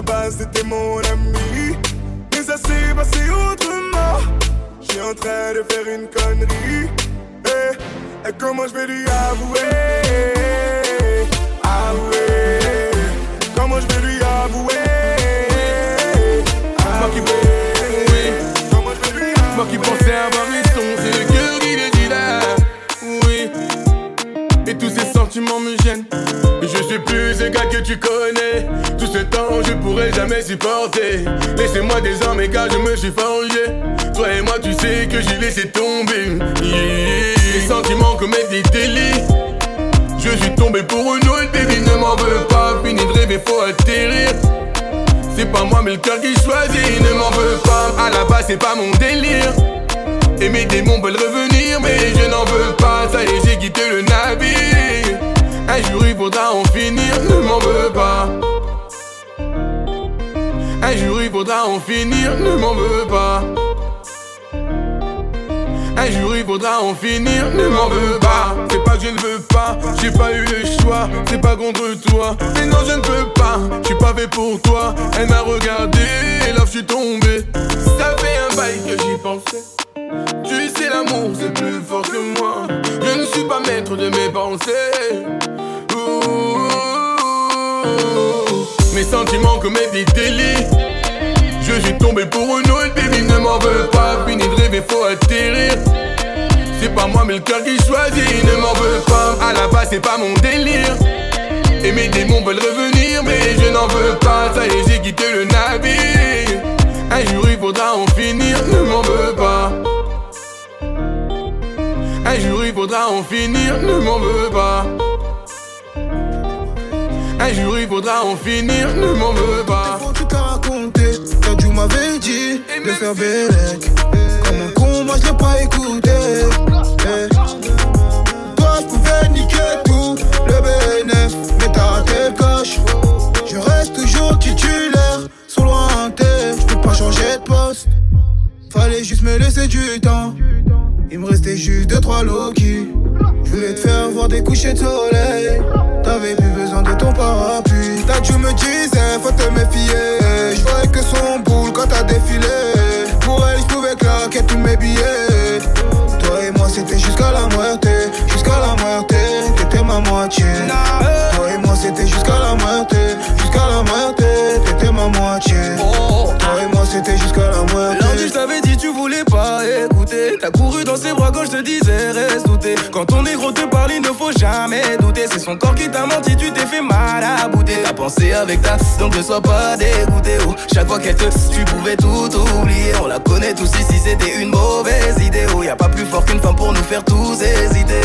la base, t'étais mon ami. Mais ça s'est passé autrement. Je suis en train de faire une connerie. Eh, et comment je vais lui avouer? Avouer. Comment je vais lui avouer? Moi qui Avouer. Comment je vais lui avouer? Moi qui pensais avoir raison, sentiments me gênent. Je suis plus ce gars que tu connais. Tout ce temps, je pourrais jamais supporter. Laissez-moi désormais car je me suis forgé. Toi et moi, tu sais que j'ai laissé tomber. Les sentiments commettent des délits. Je suis tombé pour une autre, baby, ne m'en veux pas. Fini de rêver, faut atterrir. C'est pas moi mais le cœur qui choisit, ne m'en veux pas À la base c'est pas mon délire Et mes démons veulent revenir mais je n'en veux pas Ça y est j'ai quitté le navire. Un jour il faudra en finir, ne m'en veux pas. Un jour il faudra en finir, ne m'en veux pas. Un jour il faudra en finir, ne m'en veux pas. C'est pas que je ne veux pas, j'ai pas eu le choix C'est pas contre toi, mais non je ne peux pas Je suis pas fait pour toi, elle m'a regardé Et là je suis tombé. Ça fait un bail que j'y pensais Tu sais l'amour c'est plus fort que moi Je ne suis pas maître de mes pensées. Mes sentiments commettent des délits je suis tombé pour une autre, baby, ne m'en veux pas. Fini de rêver, faut atterrir. C'est pas moi, mais le cœur qui choisit, ne m'en veux pas. À la base, c'est pas mon délire. Et mes démons veulent revenir, mais je n'en veux pas. Ça y est, j'ai quitté le navire. Un jour, il faudra en finir, ne m'en veux pas. Il faudra en finir, ne m'en veux pas. Un jour, il faudra en finir, ne m'en veux pas. Faut tu t'as raconté, t'as dû m'avais dit de faire Bélec. Comme un con, moi j'ai pas écouté. Eh. Toi, je pouvais niquer tout, le BNF, mais t'as raté le coche. Je reste toujours titulaire, sur lointain, je peux pas changer de poste. Fallait juste me laisser du temps. Il me restait juste deux trois Loki. Je voulais te faire voir des couchers de soleil. T'avais plus besoin de ton parapluie. Ta Dieu me disait, faut te méfier. Je voyais que son boule quand t'as défilé. Pour elle, je pouvais claquer tous mes billets. Toi et moi, c'était jusqu'à la moitié. Jusqu'à la moitié, t'étais ma moitié. Dans ses bras quand je te disais, reste douté. Quand ton négro te parle, il ne faut jamais douter. C'est son corps qui t'a menti, tu t'es fait mal à bouter. T'as pensé avec ta, donc ne sois pas dégoûté. Oh, chaque fois qu'elle te, tu pouvais tout oublier. On la connaît tous ici, c'était une mauvaise idée. Oh, y a pas plus fort qu'une femme pour nous faire tous hésiter.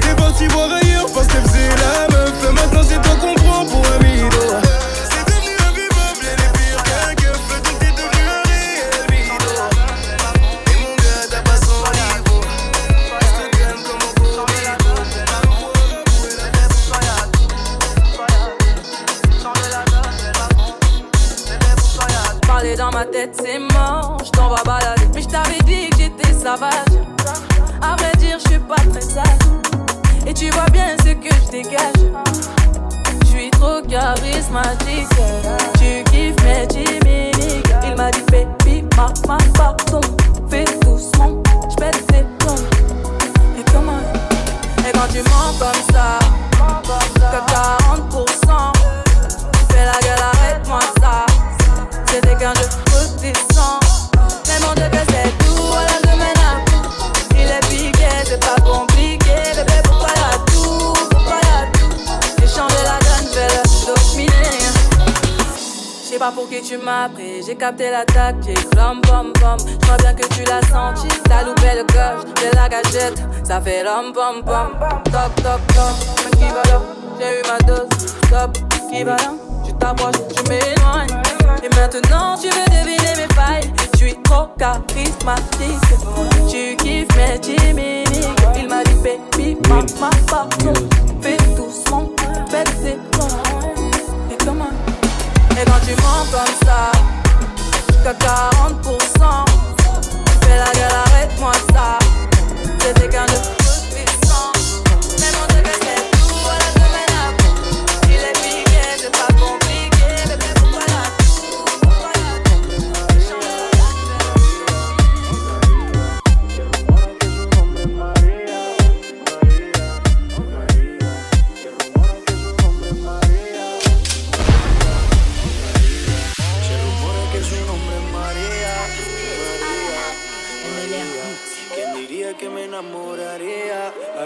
T'es parti voir ailleurs parce qu'elle faisait la meuf. Maintenant, c'est toi qu'on prend pour un. ma tête, c'est mort. Je t'en vas balader. Mais je t'avais dit que j'étais savage. À vrai dire, je suis pas très sage. Et tu vois bien ce que je dégage. Je suis trop charismatique. Tu kiffes mes. Il m'a dit, baby, marque ma pardon. Fais doucement, je pète tes plombs. Et comment? Et quand tu mens comme ça, 40%. Pour qui tu m'as pris. J'ai capté la tactique, rom pom pom. J'crois bien que tu l'as senti. T'as loupé le coche de la gâchette. Ça fait rom pom pom. Toc toc toc. J'ai eu ma dose. Stop. Qui va là? Tu t'approches, tu m'éloignes. Et maintenant tu veux deviner mes failles. Je suis trop charismatique. Tu kiffes mes. Il m'a dit baby, ma ma. Fais doucement, Et comment? Et quand tu mens comme ça, qu'à 40%, fais la gueule, arrête-moi ça. C'était qu'un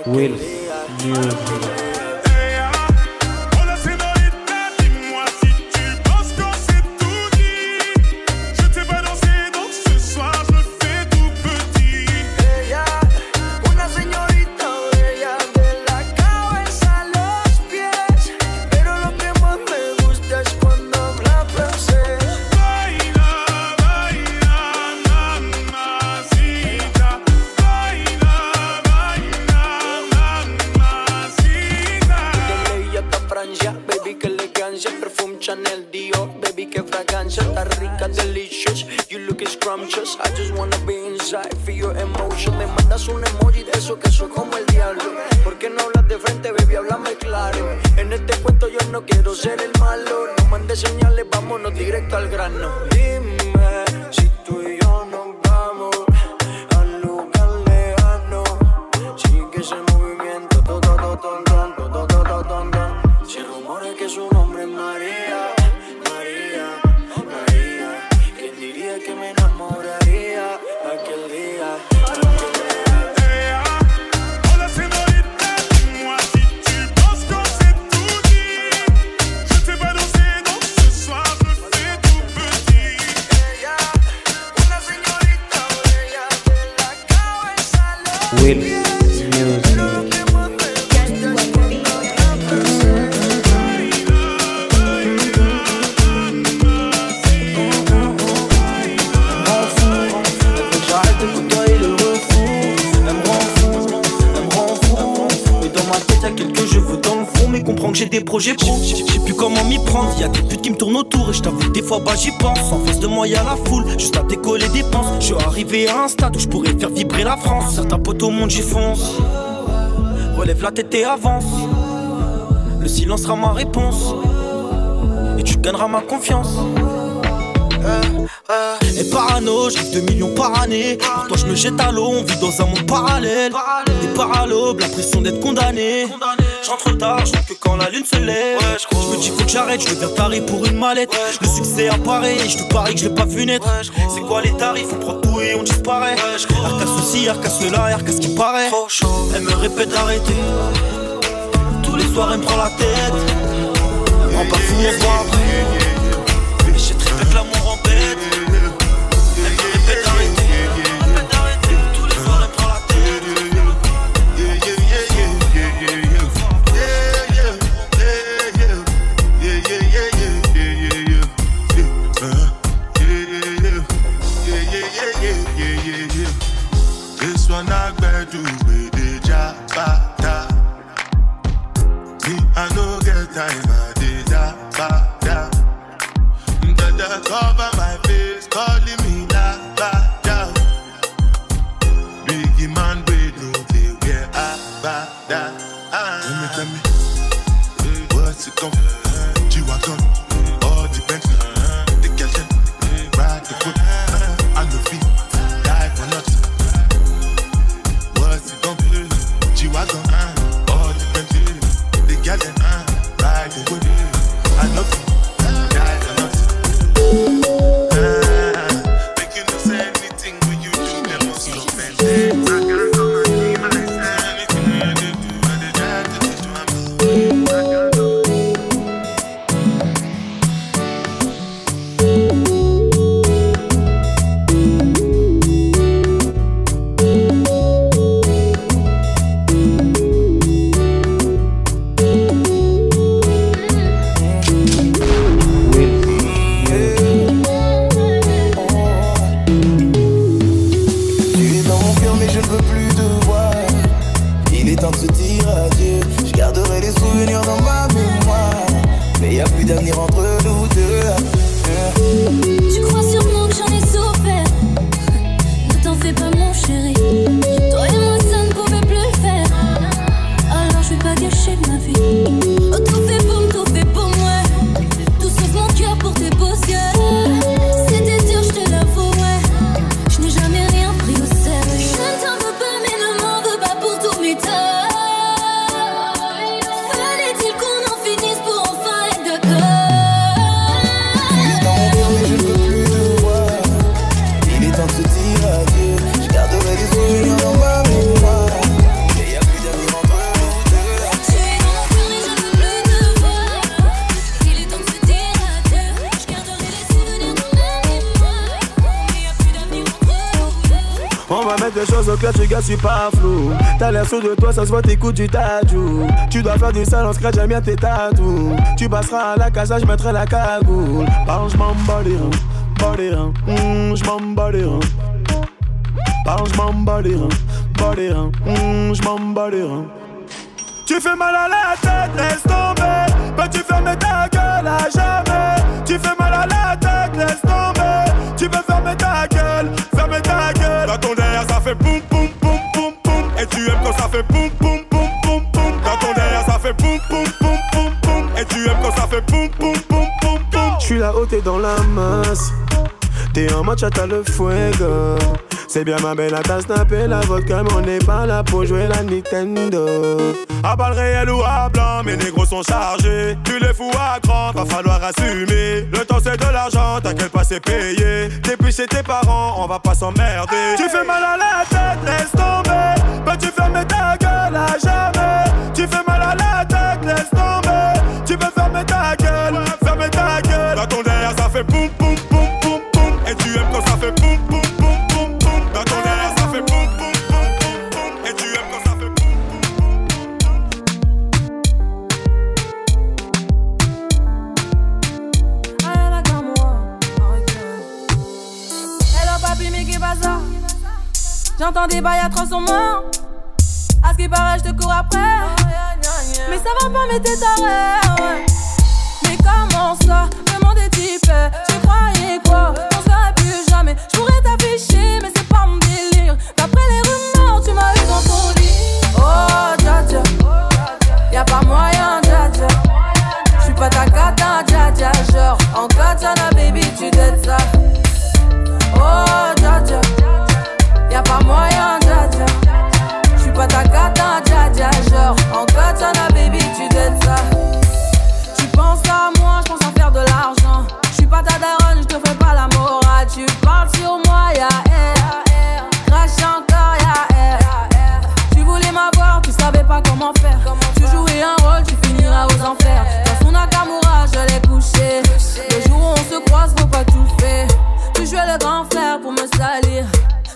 Will Music. mandas un emoji de eso que soy como el diablo. ¿Por qué no hablas de frente, baby? Háblame claro. En este cuento yo no quiero ser el malo. No mandes señales, vámonos directo al grano. À un stade où je pourrais faire vibrer la France. Certains potes au monde, j'y fonce. Relève la tête et avance. Le silence sera ma réponse. Et tu gagneras ma confiance. Et parano, j'ai 2 millions par année. Pour toi, je me jette à l'eau, on vit dans un monde parallèle. Des paralobes, l'impression d'être condamné. J'entre tard, je que quand la lune se lève. je, me dis faut que j'arrête, je deviens taré pour une mallette. le succès apparaît, et je te parie que je l'ai pas vu naître. C'est quoi les tarifs? On prend tout et on disparaît. Arca ceci, arca cela, arca ce qui paraît. Elle me répète d'arrêter. Tous les soirs, elle me prend la tête. Pas fou, on se voit après. gars, je suis pas flou. T'as l'air sûr de toi, ça se voit, t'écoutes du tajou. Tu dois faire du sale, on scratch, j'aime bien tes tatous. Tu passeras à la casa, je mettrai la cagoule. Parle, je m'en bats les reins, les reins. Mmh, je bats les reins. Hum, je m'en bats les reins, les reins. Mmh, je bats les reins. Tu fais mal à la tête, laisse tomber. Peux-tu fermer ta gueule à jamais? Tu fais T'es dans la masse. T'es en match, t'as le fuego. C'est bien ma belle, t'as snappé la vodka, mais on n'est pas là pour jouer la Nintendo. À balle réelle ou à blanc, mes négros sont chargés. Tu les fous à grand, va falloir assumer. Le temps c'est de l'argent, t'inquiète pas, c'est payé. T'es plus chez tes parents, on va pas s'emmerder. Tu fais mal à la tête, laisse tomber.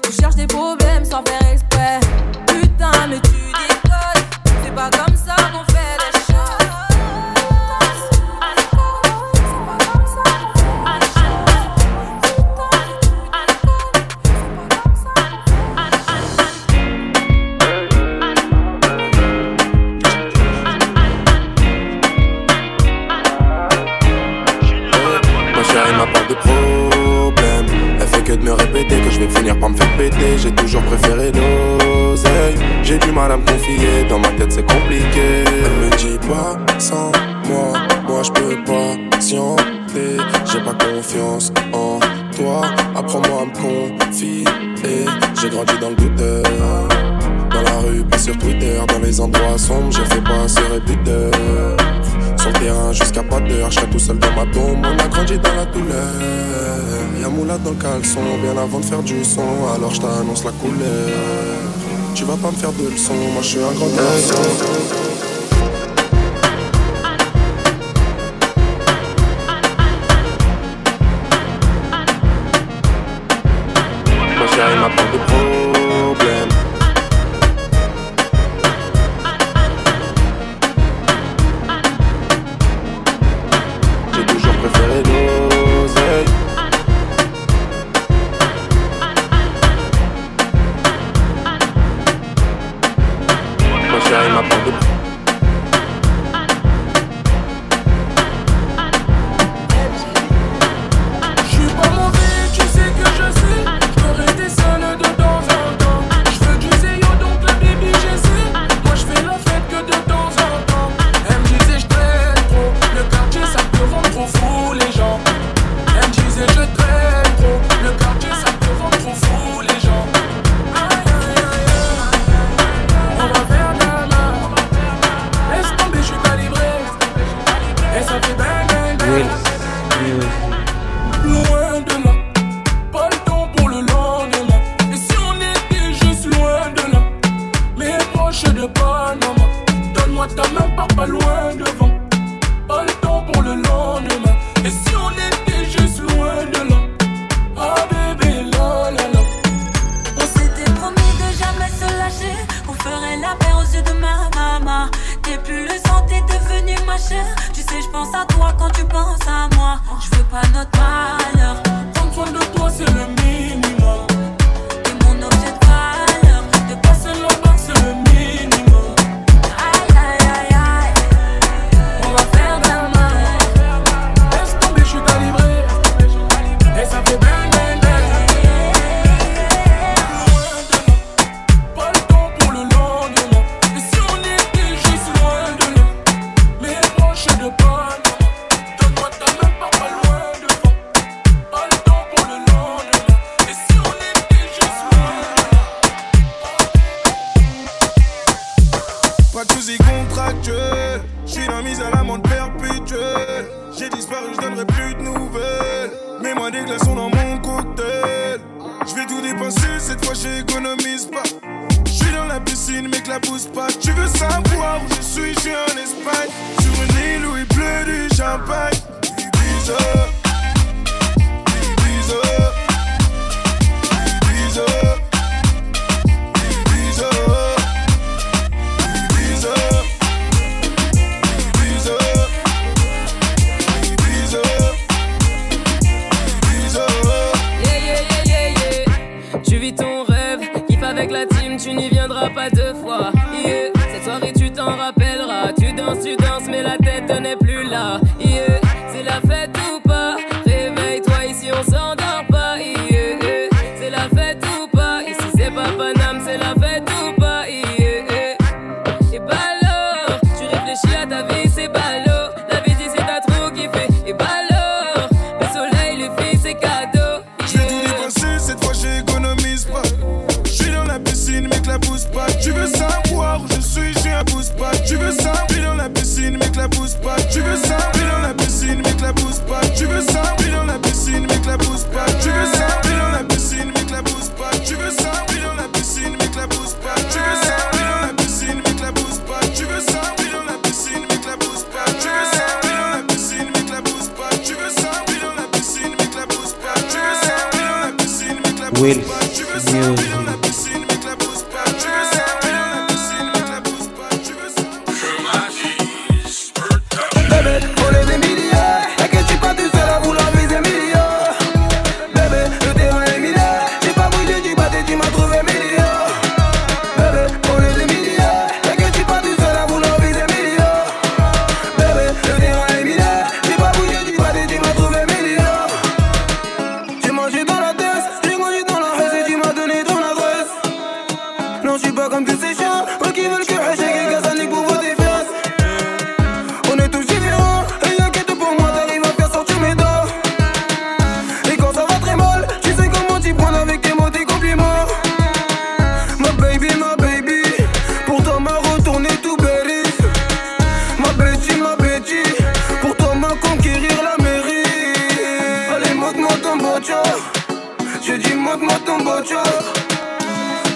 Ils cherchent des problèmes sans faire Seul dans ma on a grandi dans la douleur. Y'a moula dans le caleçon, bien avant de faire du son, alors je t'annonce la couleur. Tu vas pas me faire de leçons, moi je suis un grand garçon.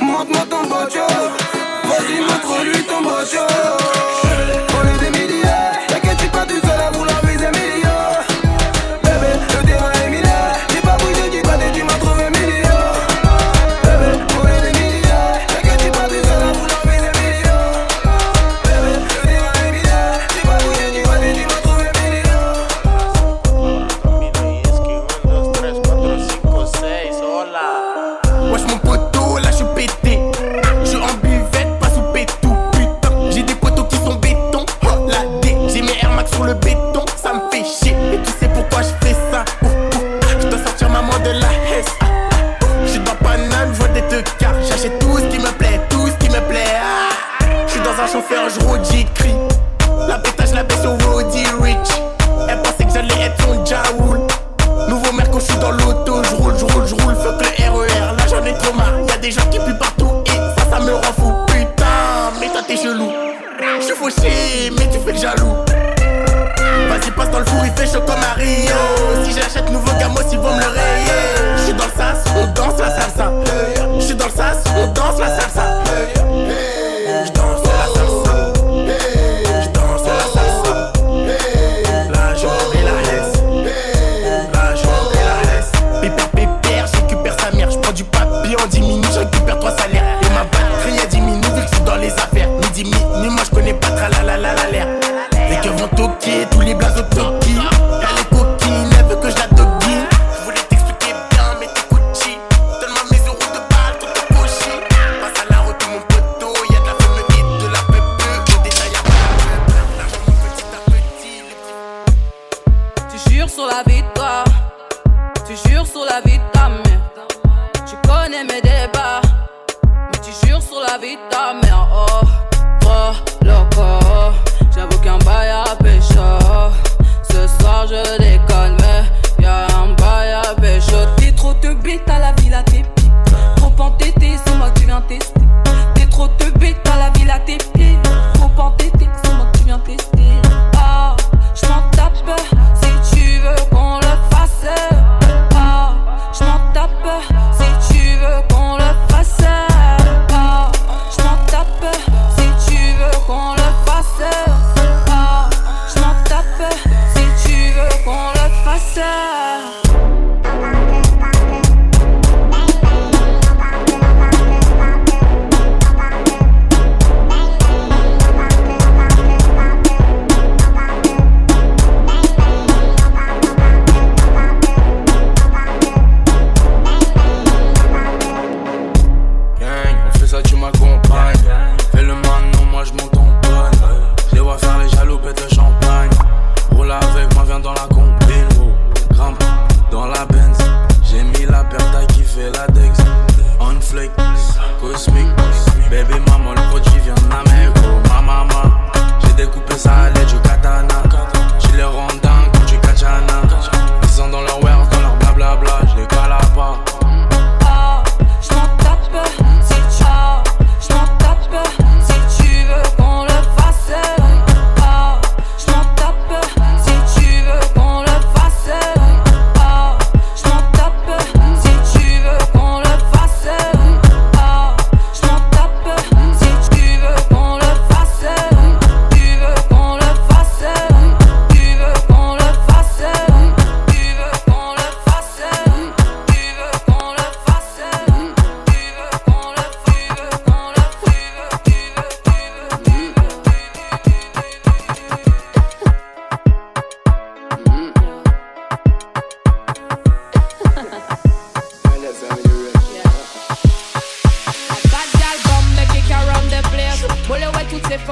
Monte-moi ton bocho, vas-y, montre-lui ton bocho.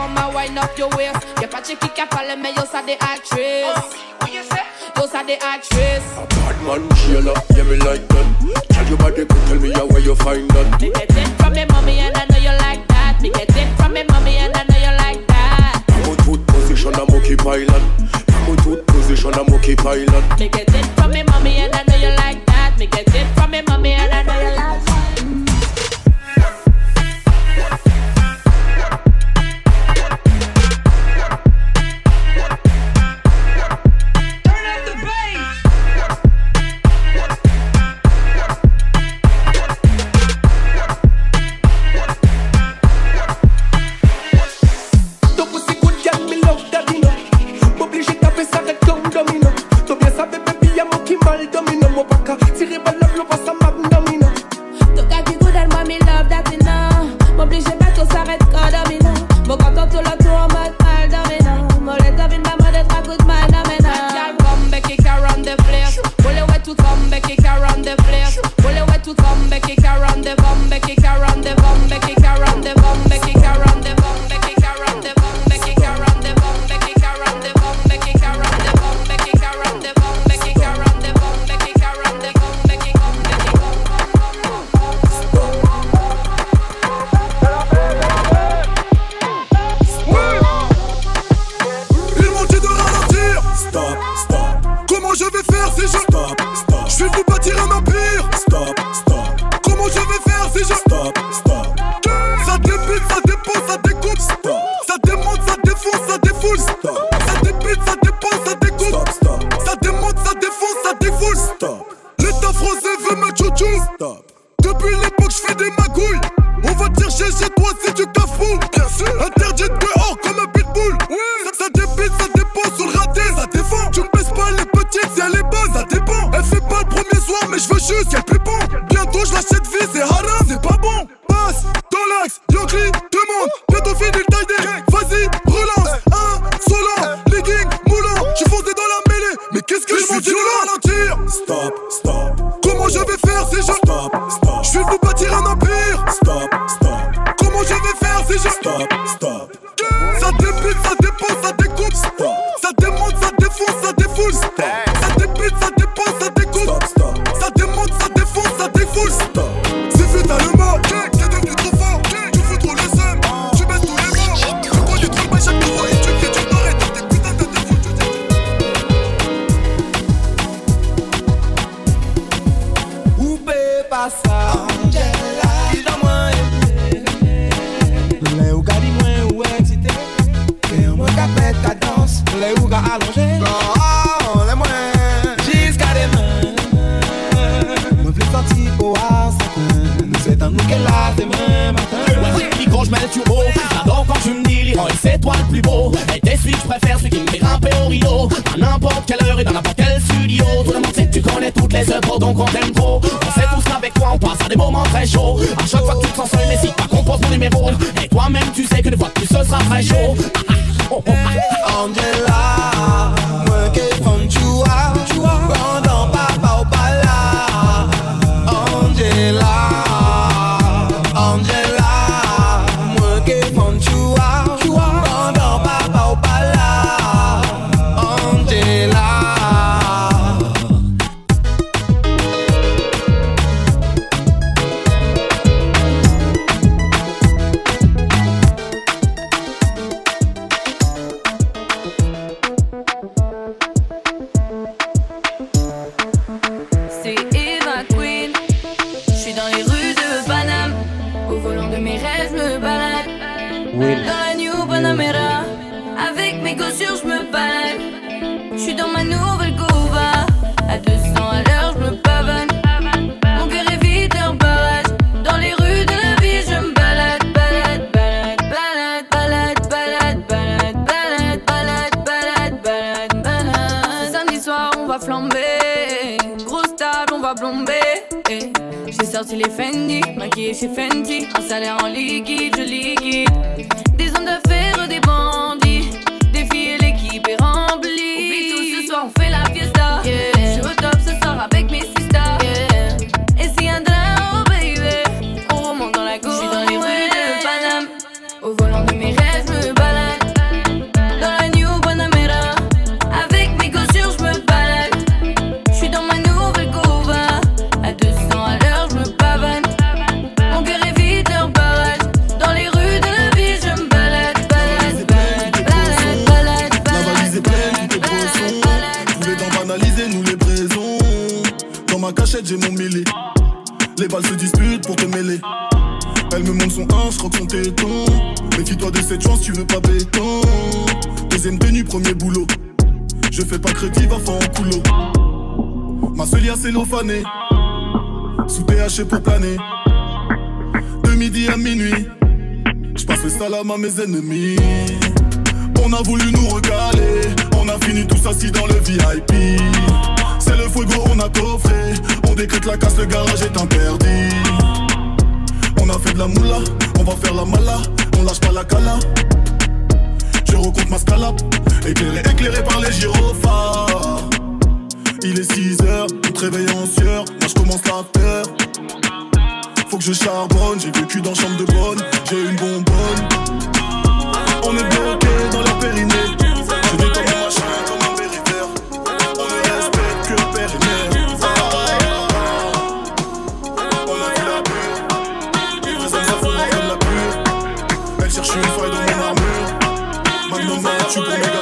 performer, wind up your waist. Get pas checké qu'à parler, mais yo, ça des actrices. Oh, yo, ça des actrices. A bad man, Sheila, yeah, me like that. Tell your body, could tell me how where you find that. Me get it from me mommy, and I know you like that. Me get it from me mommy, and I know you like that. I'm a position, I'm okay pilot. I'm a position, I'm okay pilot. Me get it from me mommy, and I know you like that. Me get it from me mommy, and I know you like that. mes rêves, me balade. Oui. Dans la New Panamera, avec mes chaussures, je me balade. Je suis dans ma nouvelle. c'est les Fendi, maquillée chez Fenty, un salaire en liquide, je liquide. Sous THC pour planer. De midi à minuit, je passe le salam à mes ennemis. On a voulu nous recaler, on a fini tous assis dans le VIP. C'est le fuego, on a coffré, on décrète la casse, le garage est interdit. On a fait de la moula, on va faire la mala, on lâche pas la cala. Je recompte ma scalade, éclairé, éclairé par les gyrophares. Il est 6 heures, tu te réveilles en sueur, moi je commence la peur. Faut que je charbonne, j'ai vécu dans chambre de bonne, j'ai une bonbonne. On est bloqué dans la périnée, je ma chambre comme un. On ne respecte que le. On a vu la pure, les la pure. Elle cherche une faille dans mon armure, maintenant tu pour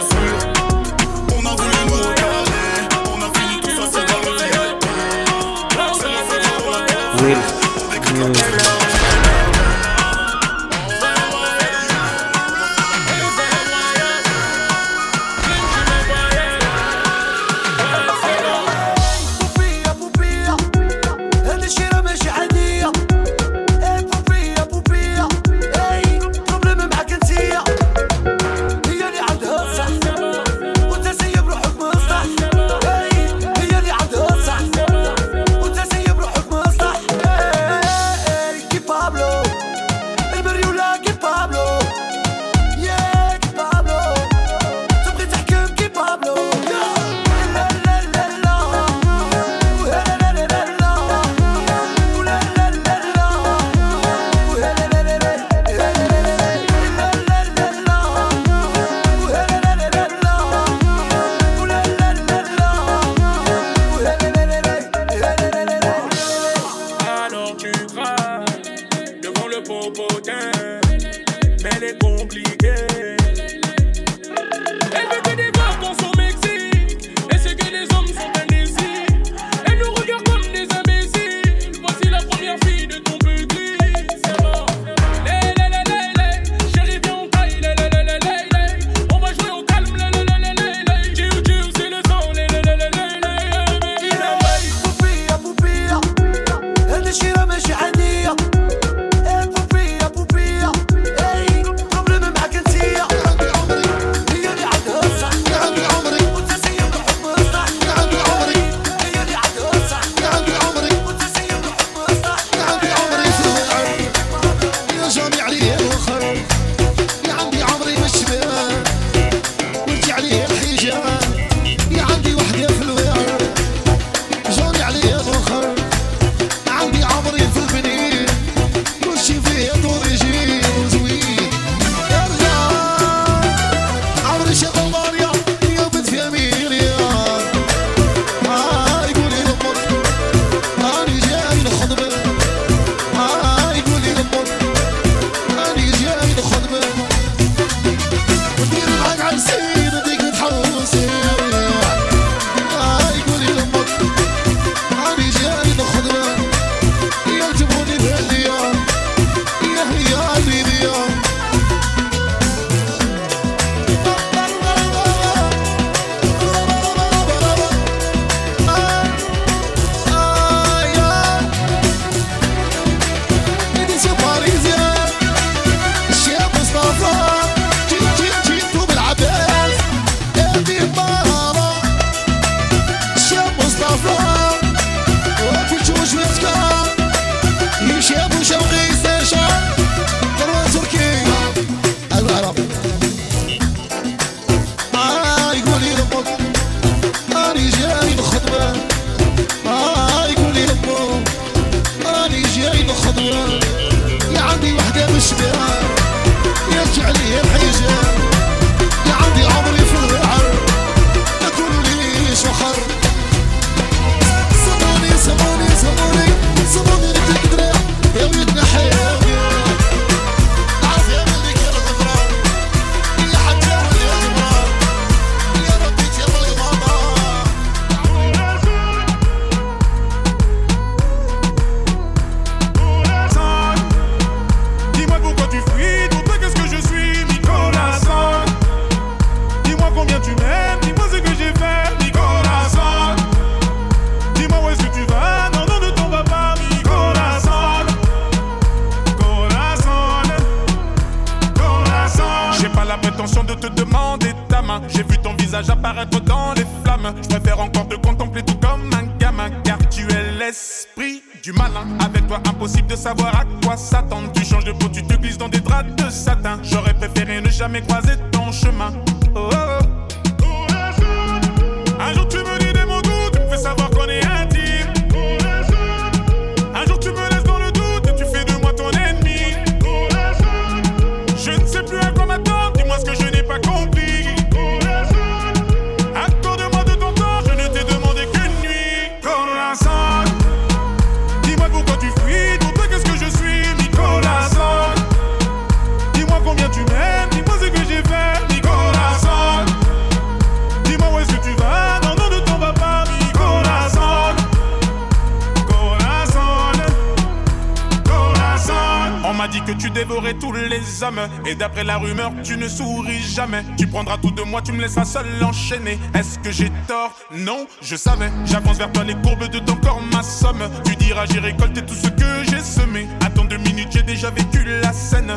tous les hommes. Et d'après la rumeur tu ne souris jamais. Tu prendras tout de moi, tu me laisseras seul enchaîner. Est-ce que j'ai tort? Non, je savais. J'avance vers toi les courbes de ton corps, ma somme Tu diras j'ai récolté tout ce que j'ai semé. Attends deux minutes, j'ai déjà vécu la scène.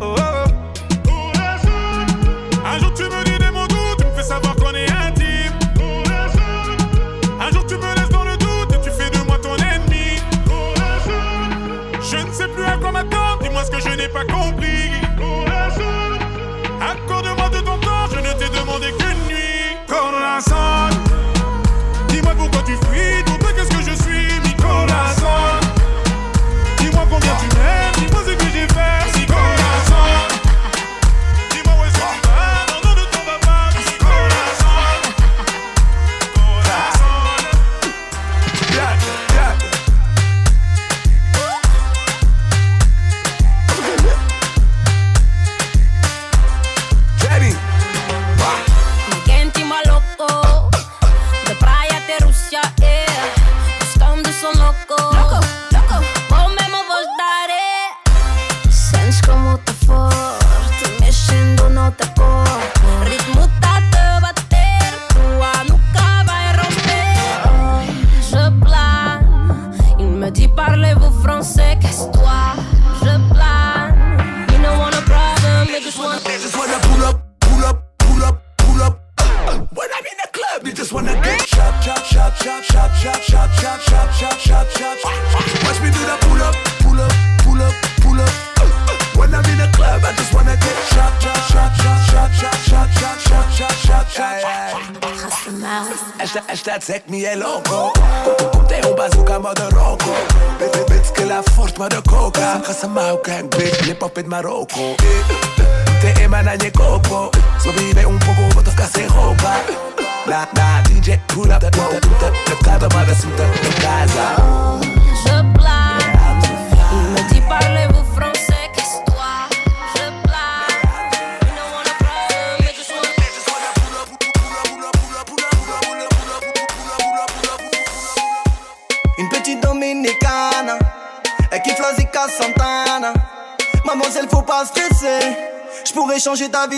Oh, oh, oh. Un jour tu me dis des mots doux, tu me fais savoir pas compris. Accorde-moi de ton temps, je ne t'ai demandé qu'une nuit. Corazon, dis-moi pourquoi tu fuis,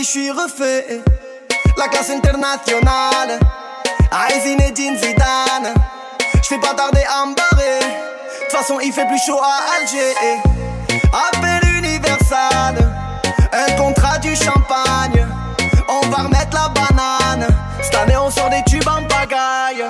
vie, j'suis refait. La classe internationale, Aïe Zinedine Zidane. J'fais pas tarder à me barrer. De toute façon, il fait plus chaud à Alger. Appel universal, un contrat du champagne. On va remettre la banane. Cette année, on sort des tubes en pagaille.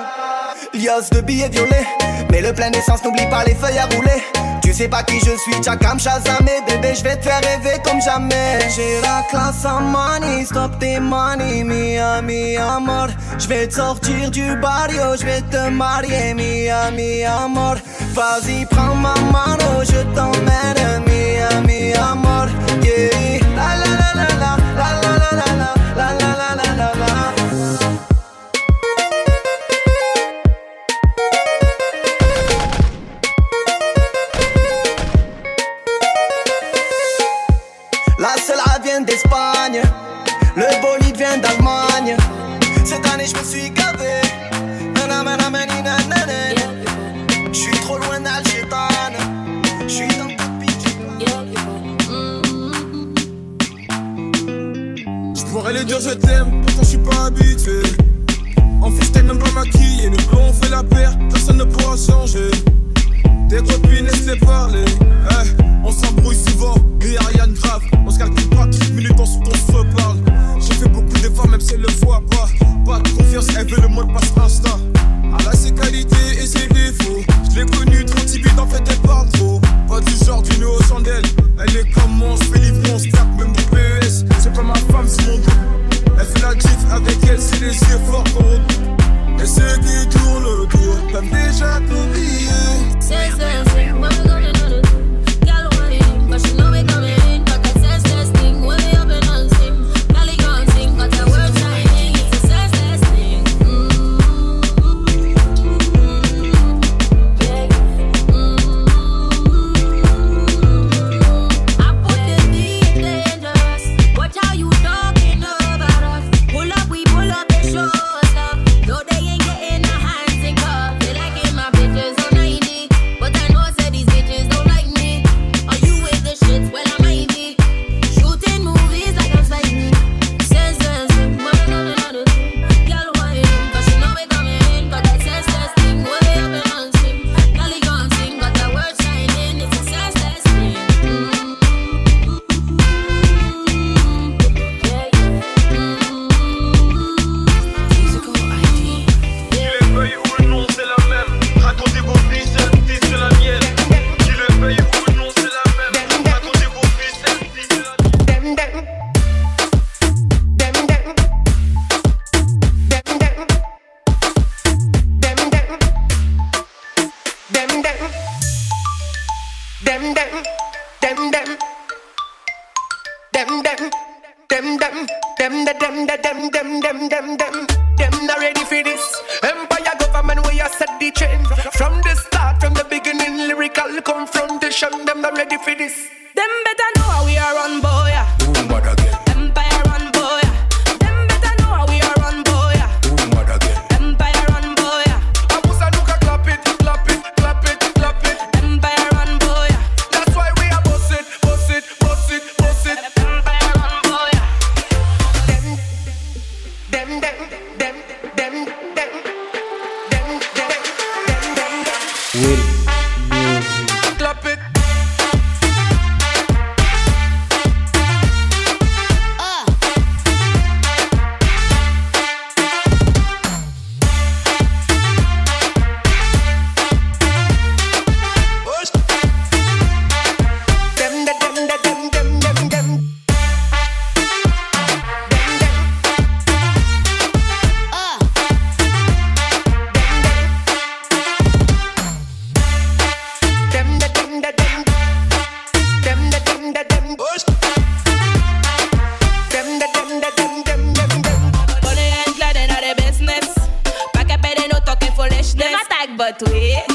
De billets violets. Mais le plein d'essence, n'oublie pas les feuilles à rouler. Tu sais pas qui je suis, Chakam Shazamé. Bébé, je vais te faire rêver comme jamais. J'ai la classe en money, stop tes money, mia, mi amor. Je vais te sortir du barrio, je vais te marier, mia, mi amor. Vas-y, prends ma mano, je t'emmène, mia, mi amor. Yeah, la, la la la la la, la la la la la je t'aime, pourtant je suis pas habitué. En freestyle même pas maquillé, nous on fait la paire, personne ne pourra changer. Tes copines laisse-les parler, eh, on s'embrouille souvent, rien de grave. On se calcule pas 30 minutes, on se reparle. J'ai fait beaucoup d'efforts, même si elle le voit pas. Pas Them, bota o E.